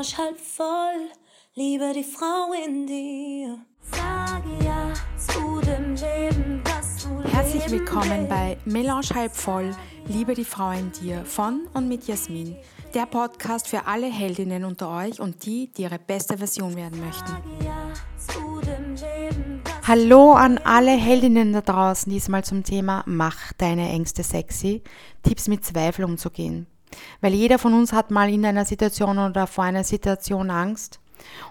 Melange halb voll, liebe die Frau in dir. Sage ja zu dem Leben, das du Herzlich willkommen bei Melange halb voll, liebe die Frau in dir von und mit Jasmin. Der Podcast für alle Heldinnen unter euch und die, die ihre beste Version werden möchten. Hallo an alle Heldinnen da draußen, diesmal zum Thema Mach deine Ängste sexy, Tipps mit Zweifel umzugehen. Weil jeder von uns hat mal in einer Situation oder vor einer Situation Angst.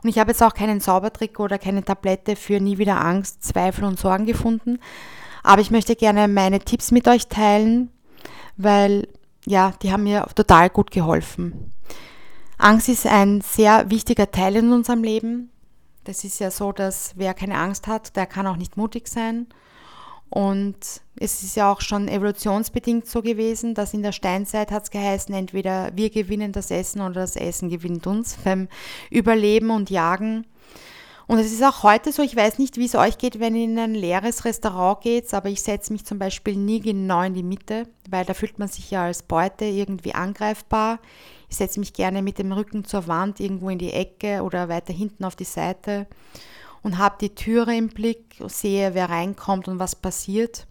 Und ich habe jetzt auch keinen Zaubertrick oder keine Tablette für nie wieder Angst, Zweifel und Sorgen gefunden. Aber ich möchte gerne meine Tipps mit euch teilen, weil ja, die haben mir total gut geholfen. Angst ist ein sehr wichtiger Teil in unserem Leben. Das ist ja so, dass wer keine Angst hat, der kann auch nicht mutig sein. Und es ist ja auch schon evolutionsbedingt so gewesen, dass in der Steinzeit hat es geheißen, entweder wir gewinnen das Essen oder das Essen gewinnt uns beim Überleben und Jagen. Und es ist auch heute so, ich weiß nicht, wie es euch geht, wenn ihr in ein leeres Restaurant geht, aber ich setze mich zum Beispiel nie genau in die Mitte, weil da fühlt man sich ja als Beute irgendwie angreifbar. Ich setze mich gerne mit dem Rücken zur Wand irgendwo in die Ecke oder weiter hinten auf die Seite und habe die Türe im Blick, sehe, wer reinkommt und was passiert.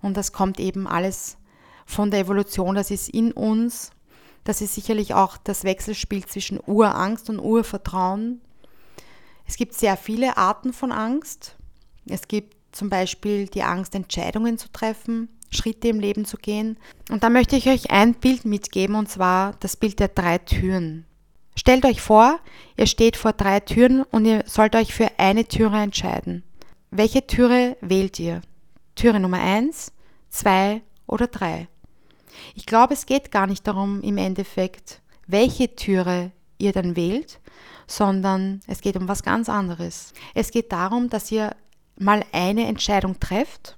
Und das kommt eben alles von der Evolution, das ist in uns. Das ist sicherlich auch das Wechselspiel zwischen Urangst und Urvertrauen. Es gibt sehr viele Arten von Angst. Es gibt zum Beispiel die Angst, Entscheidungen zu treffen, Schritte im Leben zu gehen. Und da möchte ich euch ein Bild mitgeben, und zwar das Bild der drei Türen. Stellt euch vor, ihr steht vor drei Türen und ihr sollt euch für eine Türe entscheiden. Welche Türe wählt ihr? Türe Nummer eins, zwei oder drei? Ich glaube, es geht gar nicht darum im Endeffekt, welche Türe ihr dann wählt, sondern es geht um was ganz anderes. Es geht darum, dass ihr mal eine Entscheidung trefft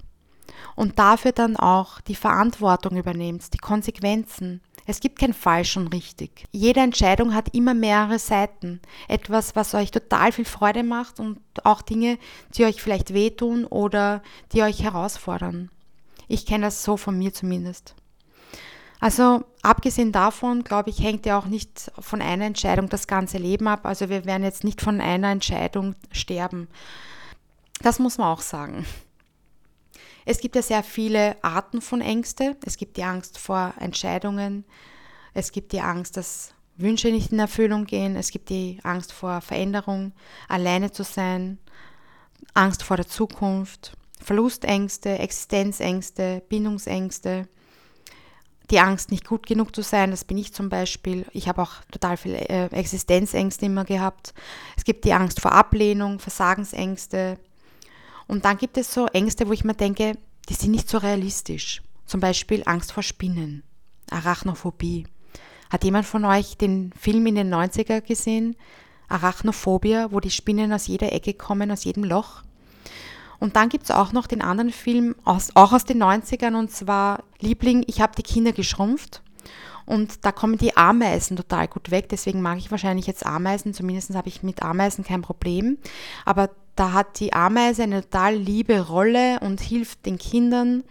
und dafür dann auch die Verantwortung übernehmt, die Konsequenzen. Es gibt kein falsch und richtig. Jede Entscheidung hat immer mehrere Seiten. Etwas, was euch total viel Freude macht und auch Dinge, die euch vielleicht wehtun oder die euch herausfordern. Ich kenne das so von mir zumindest. Also abgesehen davon, glaube ich, hängt ja auch nicht von einer Entscheidung das ganze Leben ab. Also wir werden jetzt nicht von einer Entscheidung sterben. Das muss man auch sagen. Es gibt ja sehr viele Arten von Ängste. Es gibt die Angst vor Entscheidungen. Es gibt die Angst, dass Wünsche nicht in Erfüllung gehen. Es gibt die Angst vor Veränderung, alleine zu sein, Angst vor der Zukunft, Verlustängste, Existenzängste, Bindungsängste. Die Angst, nicht gut genug zu sein, das bin ich zum Beispiel. Ich habe auch total viele äh, Existenzängste immer gehabt. Es gibt die Angst vor Ablehnung, Versagensängste, und dann gibt es so Ängste, wo ich mir denke, die sind nicht so realistisch. Zum Beispiel Angst vor Spinnen, Arachnophobie. Hat jemand von euch den Film in den 90er gesehen? Arachnophobia, wo die Spinnen aus jeder Ecke kommen, aus jedem Loch. Und dann gibt es auch noch den anderen Film, aus, auch aus den 90ern, und zwar Liebling, ich habe die Kinder geschrumpft. Und da kommen die Ameisen total gut weg. Deswegen mag ich wahrscheinlich jetzt Ameisen. Zumindest habe ich mit Ameisen kein Problem. Aber da hat die Ameise eine total liebe Rolle und hilft den Kindern.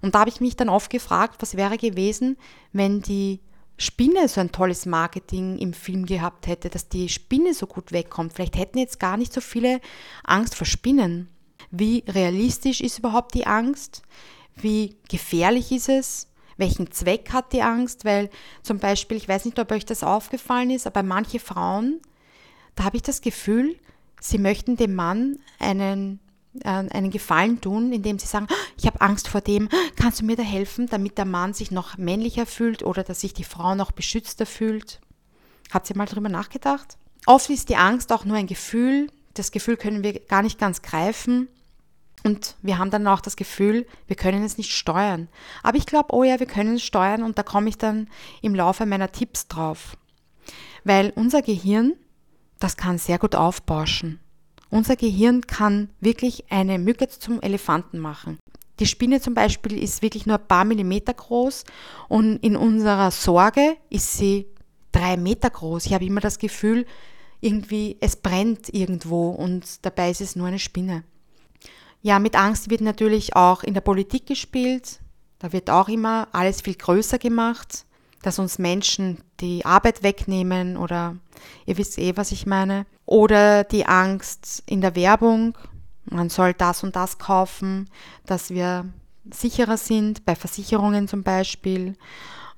Und da habe ich mich dann oft gefragt, was wäre gewesen, wenn die Spinne so ein tolles Marketing im Film gehabt hätte, dass die Spinne so gut wegkommt. Vielleicht hätten jetzt gar nicht so viele Angst vor Spinnen. Wie realistisch ist überhaupt die Angst? Wie gefährlich ist es? Welchen Zweck hat die Angst, weil zum Beispiel, ich weiß nicht, ob euch das aufgefallen ist, aber manche Frauen, da habe ich das Gefühl, sie möchten dem Mann einen, äh, einen Gefallen tun, indem sie sagen, ich habe Angst vor dem, kannst du mir da helfen, damit der Mann sich noch männlicher fühlt oder dass sich die Frau noch beschützter fühlt. Habt ihr mal darüber nachgedacht? Oft ist die Angst auch nur ein Gefühl. Das Gefühl können wir gar nicht ganz greifen. Und wir haben dann auch das Gefühl, wir können es nicht steuern. Aber ich glaube, oh ja, wir können es steuern und da komme ich dann im Laufe meiner Tipps drauf. Weil unser Gehirn, das kann sehr gut aufbauschen. Unser Gehirn kann wirklich eine Mücke zum Elefanten machen. Die Spinne zum Beispiel ist wirklich nur ein paar Millimeter groß und in unserer Sorge ist sie drei Meter groß. Ich habe immer das Gefühl, irgendwie es brennt irgendwo und dabei ist es nur eine Spinne. Ja, mit Angst wird natürlich auch in der Politik gespielt. Da wird auch immer alles viel größer gemacht. dass uns Menschen die Arbeit wegnehmen oder ihr wisst eh, was ich meine. Oder die Angst in der Werbung, man soll das und das kaufen, dass wir sicherer sind, bei Versicherungen zum Beispiel.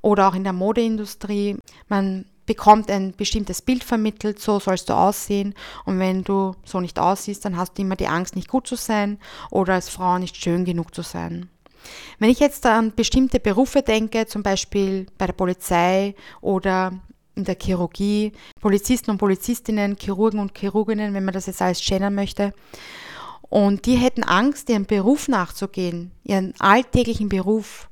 Oder auch in der Modeindustrie. Man bekommt ein bestimmtes Bild vermittelt, so sollst du aussehen. Und wenn du so nicht aussiehst, dann hast du immer die Angst, nicht gut zu sein oder als Frau nicht schön genug zu sein. Wenn ich jetzt an bestimmte Berufe denke, zum Beispiel bei der Polizei oder in der Chirurgie, Polizisten und Polizistinnen, Chirurgen und Chirurginnen, wenn man das jetzt alles gendern möchte, und die hätten Angst, ihrem Beruf nachzugehen, ihren alltäglichen Beruf,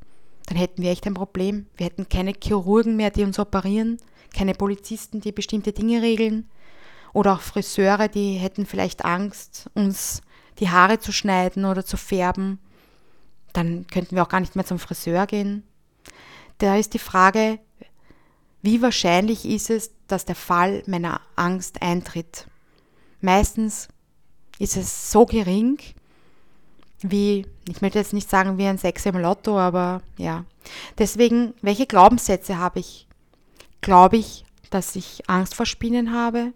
dann hätten wir echt ein Problem. Wir hätten keine Chirurgen mehr, die uns operieren, keine Polizisten, die bestimmte Dinge regeln oder auch Friseure, die hätten vielleicht Angst, uns die Haare zu schneiden oder zu färben dann könnten wir auch gar nicht mehr zum Friseur gehen. Da ist die Frage, wie wahrscheinlich ist es, dass der Fall meiner Angst eintritt? Meistens ist es so gering, wie, ich möchte jetzt nicht sagen wie ein Sechs im Lotto, aber ja. Deswegen, welche Glaubenssätze habe ich? Glaube ich, dass ich Angst vor Spinnen habe?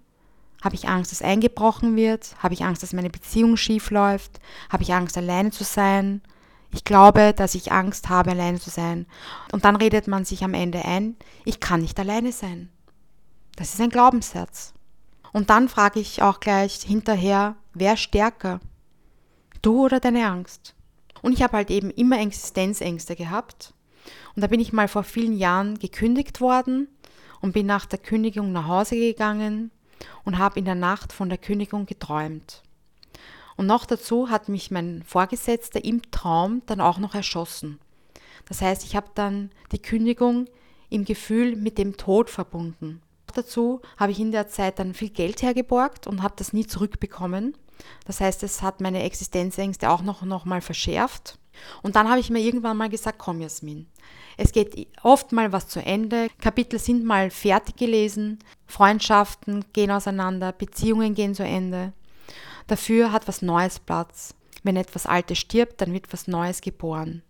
Habe ich Angst, dass eingebrochen wird? Habe ich Angst, dass meine Beziehung schief läuft? Habe ich Angst, alleine zu sein? Ich glaube, dass ich Angst habe, alleine zu sein. Und dann redet man sich am Ende ein, ich kann nicht alleine sein. Das ist ein Glaubenssatz. Und dann frage ich auch gleich hinterher, wer stärker? Du oder deine Angst? Und ich habe halt eben immer Existenzängste gehabt. Und da bin ich mal vor vielen Jahren gekündigt worden und bin nach der Kündigung nach Hause gegangen und habe in der Nacht von der Kündigung geträumt. Und noch dazu hat mich mein Vorgesetzter im Traum dann auch noch erschossen. Das heißt, ich habe dann die Kündigung im Gefühl mit dem Tod verbunden. Dazu habe ich in der Zeit dann viel Geld hergeborgt und habe das nie zurückbekommen. Das heißt, es hat meine Existenzängste auch noch, noch mal verschärft. Und dann habe ich mir irgendwann mal gesagt, komm Jasmin, es geht oft mal was zu Ende, Kapitel sind mal fertig gelesen, Freundschaften gehen auseinander, Beziehungen gehen zu Ende. Dafür hat was Neues Platz. Wenn etwas Altes stirbt, dann wird was Neues geboren.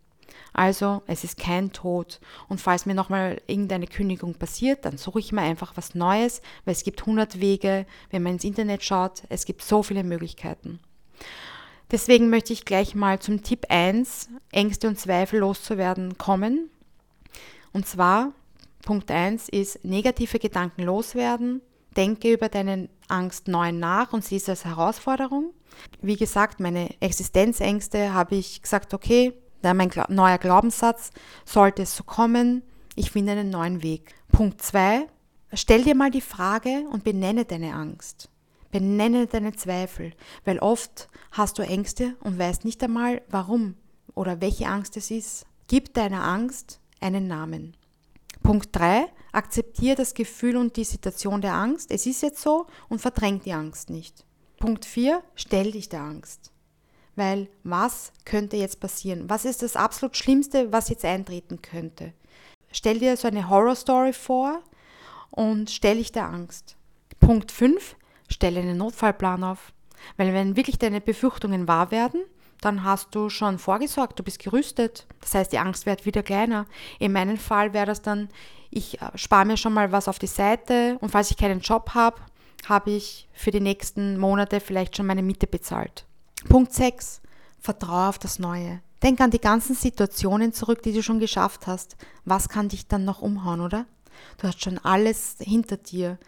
Also, es ist kein Tod. Und falls mir nochmal irgendeine Kündigung passiert, dann suche ich mir einfach was Neues, weil es gibt 100 Wege, wenn man ins Internet schaut, es gibt so viele Möglichkeiten. Deswegen möchte ich gleich mal zum Tipp 1, Ängste und Zweifel loszuwerden, kommen. Und zwar, Punkt 1 ist negative Gedanken loswerden, denke über deine Angst neu nach und sieh es als Herausforderung. Wie gesagt, meine Existenzängste habe ich gesagt, okay, da mein neuer Glaubenssatz, sollte es so kommen, ich finde einen neuen Weg. Punkt 2, stell dir mal die Frage und benenne deine Angst. Benenne deine Zweifel, weil oft hast du Ängste und weißt nicht einmal, warum oder welche Angst es ist. Gib deiner Angst einen Namen. Punkt 3, akzeptiere das Gefühl und die Situation der Angst. Es ist jetzt so und verdrängt die Angst nicht. Punkt 4, stell dich der Angst. Weil was könnte jetzt passieren? Was ist das absolut Schlimmste, was jetzt eintreten könnte? Stell dir so eine Horror-Story vor und stell dich der Angst. Punkt 5, stelle einen Notfallplan auf. Weil wenn wirklich deine Befürchtungen wahr werden, dann hast du schon vorgesorgt, du bist gerüstet. Das heißt, die Angst wird wieder kleiner. In meinem Fall wäre das dann, ich äh, spare mir schon mal was auf die Seite und falls ich keinen Job habe, habe ich für die nächsten Monate vielleicht schon meine Miete bezahlt. Punkt 6. Vertraue auf das Neue. Denk an die ganzen Situationen zurück, die du schon geschafft hast. Was kann dich dann noch umhauen, oder? Du hast schon alles hinter dir.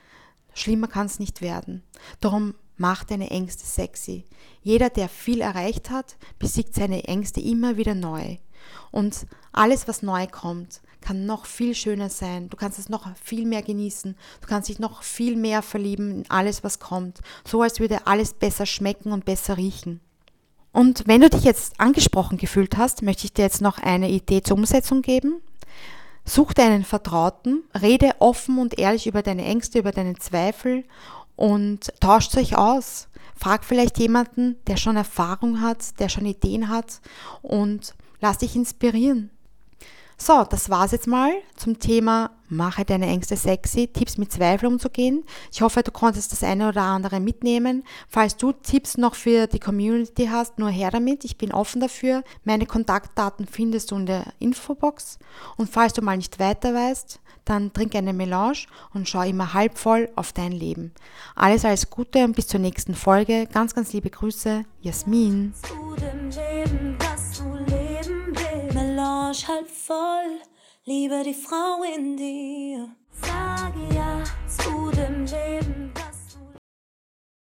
Schlimmer kann es nicht werden. Darum mach deine Ängste sexy. Jeder, der viel erreicht hat, besiegt seine Ängste immer wieder neu. Und alles, was neu kommt, kann noch viel schöner sein. Du kannst es noch viel mehr genießen. Du kannst dich noch viel mehr verlieben in alles, was kommt. So als würde alles besser schmecken und besser riechen. Und wenn du dich jetzt angesprochen gefühlt hast, möchte ich dir jetzt noch eine Idee zur Umsetzung geben. Such dir einen Vertrauten, rede offen und ehrlich über deine Ängste, über deine Zweifel und tauscht euch aus. Frag vielleicht jemanden, der schon Erfahrung hat, der schon Ideen hat und lass dich inspirieren. So, das war's jetzt mal zum Thema Mache deine Ängste sexy, Tipps mit Zweifel umzugehen. Ich hoffe, du konntest das eine oder andere mitnehmen. Falls du Tipps noch für die Community hast, nur her damit. Ich bin offen dafür. Meine Kontaktdaten findest du in der Infobox. Und falls du mal nicht weiter weißt, dann trink eine Melange und schau immer halb voll auf dein Leben. Alles, alles Gute und bis zur nächsten Folge. Ganz, ganz liebe Grüße, Jasmin. Melange halb voll, liebe die Frau in dir. Sage ja zu dem Leben.